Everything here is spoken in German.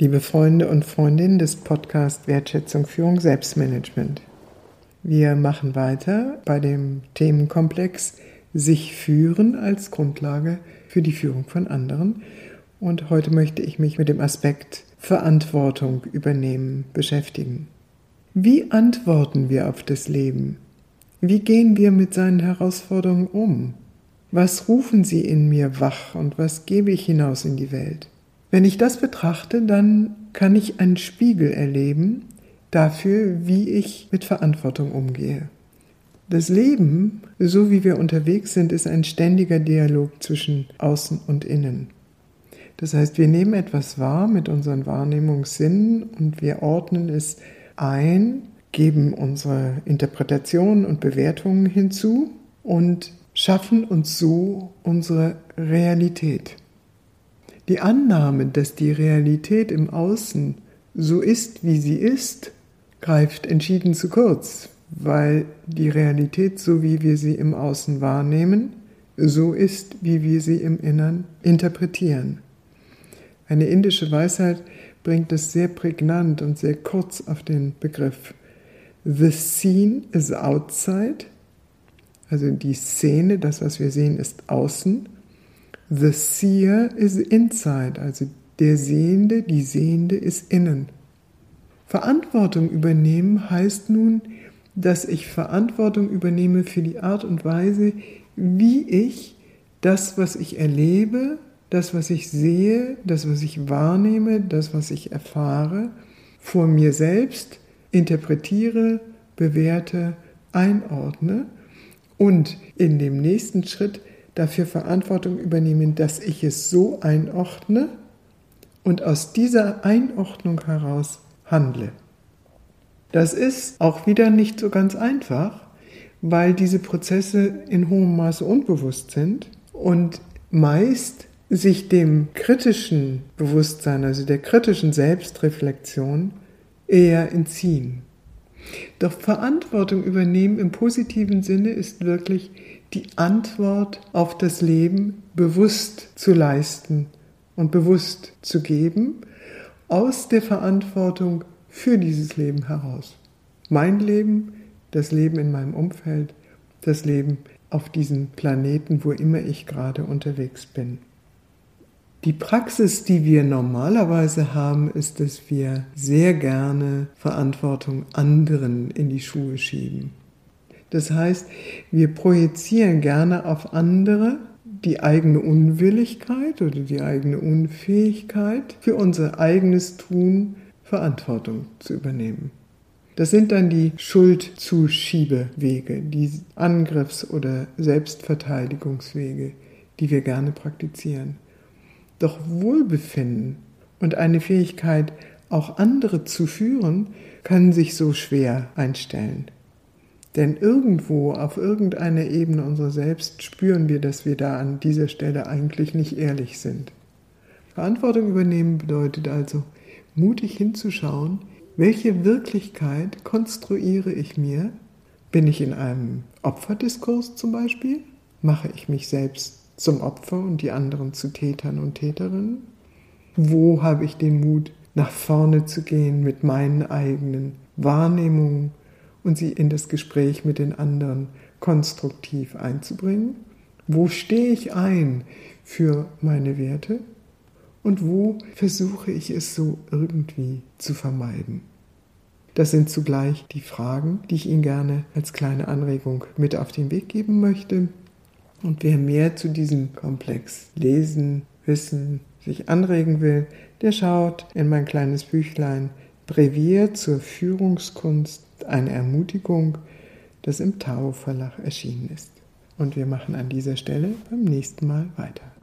Liebe Freunde und Freundinnen des Podcasts Wertschätzung, Führung, Selbstmanagement. Wir machen weiter bei dem Themenkomplex sich führen als Grundlage für die Führung von anderen. Und heute möchte ich mich mit dem Aspekt Verantwortung übernehmen beschäftigen. Wie antworten wir auf das Leben? Wie gehen wir mit seinen Herausforderungen um? Was rufen sie in mir wach und was gebe ich hinaus in die Welt? Wenn ich das betrachte, dann kann ich einen Spiegel erleben dafür, wie ich mit Verantwortung umgehe. Das Leben, so wie wir unterwegs sind, ist ein ständiger Dialog zwischen Außen und Innen. Das heißt, wir nehmen etwas wahr mit unseren Wahrnehmungssinnen und wir ordnen es ein, geben unsere Interpretationen und Bewertungen hinzu und schaffen uns so unsere Realität. Die Annahme, dass die Realität im Außen so ist, wie sie ist, greift entschieden zu kurz, weil die Realität, so wie wir sie im Außen wahrnehmen, so ist, wie wir sie im Innern interpretieren. Eine indische Weisheit bringt es sehr prägnant und sehr kurz auf den Begriff. The scene is outside, also die Szene, das, was wir sehen, ist außen The seer is inside, also der Sehende, die Sehende ist innen. Verantwortung übernehmen heißt nun, dass ich Verantwortung übernehme für die Art und Weise, wie ich das, was ich erlebe, das, was ich sehe, das, was ich wahrnehme, das, was ich erfahre, vor mir selbst interpretiere, bewerte, einordne und in dem nächsten Schritt dafür Verantwortung übernehmen, dass ich es so einordne und aus dieser Einordnung heraus handle. Das ist auch wieder nicht so ganz einfach, weil diese Prozesse in hohem Maße unbewusst sind und meist sich dem kritischen Bewusstsein, also der kritischen Selbstreflexion, eher entziehen. Doch Verantwortung übernehmen im positiven Sinne ist wirklich die Antwort auf das Leben bewusst zu leisten und bewusst zu geben, aus der Verantwortung für dieses Leben heraus. Mein Leben, das Leben in meinem Umfeld, das Leben auf diesem Planeten, wo immer ich gerade unterwegs bin. Die Praxis, die wir normalerweise haben, ist, dass wir sehr gerne Verantwortung anderen in die Schuhe schieben. Das heißt, wir projizieren gerne auf andere die eigene Unwilligkeit oder die eigene Unfähigkeit, für unser eigenes Tun Verantwortung zu übernehmen. Das sind dann die Schuldzuschiebewege, die Angriffs- oder Selbstverteidigungswege, die wir gerne praktizieren. Doch Wohlbefinden und eine Fähigkeit, auch andere zu führen, kann sich so schwer einstellen. Denn irgendwo auf irgendeiner Ebene unserer selbst spüren wir, dass wir da an dieser Stelle eigentlich nicht ehrlich sind. Verantwortung übernehmen bedeutet also, mutig hinzuschauen, welche Wirklichkeit konstruiere ich mir? Bin ich in einem Opferdiskurs zum Beispiel? Mache ich mich selbst zum Opfer und die anderen zu Tätern und Täterinnen? Wo habe ich den Mut, nach vorne zu gehen mit meinen eigenen Wahrnehmungen und sie in das Gespräch mit den anderen konstruktiv einzubringen? Wo stehe ich ein für meine Werte? Und wo versuche ich es so irgendwie zu vermeiden? Das sind zugleich die Fragen, die ich Ihnen gerne als kleine Anregung mit auf den Weg geben möchte. Und wer mehr zu diesem Komplex lesen, wissen, sich anregen will, der schaut in mein kleines Büchlein Brevier zur Führungskunst eine Ermutigung, das im Tao Verlag erschienen ist. Und wir machen an dieser Stelle beim nächsten Mal weiter.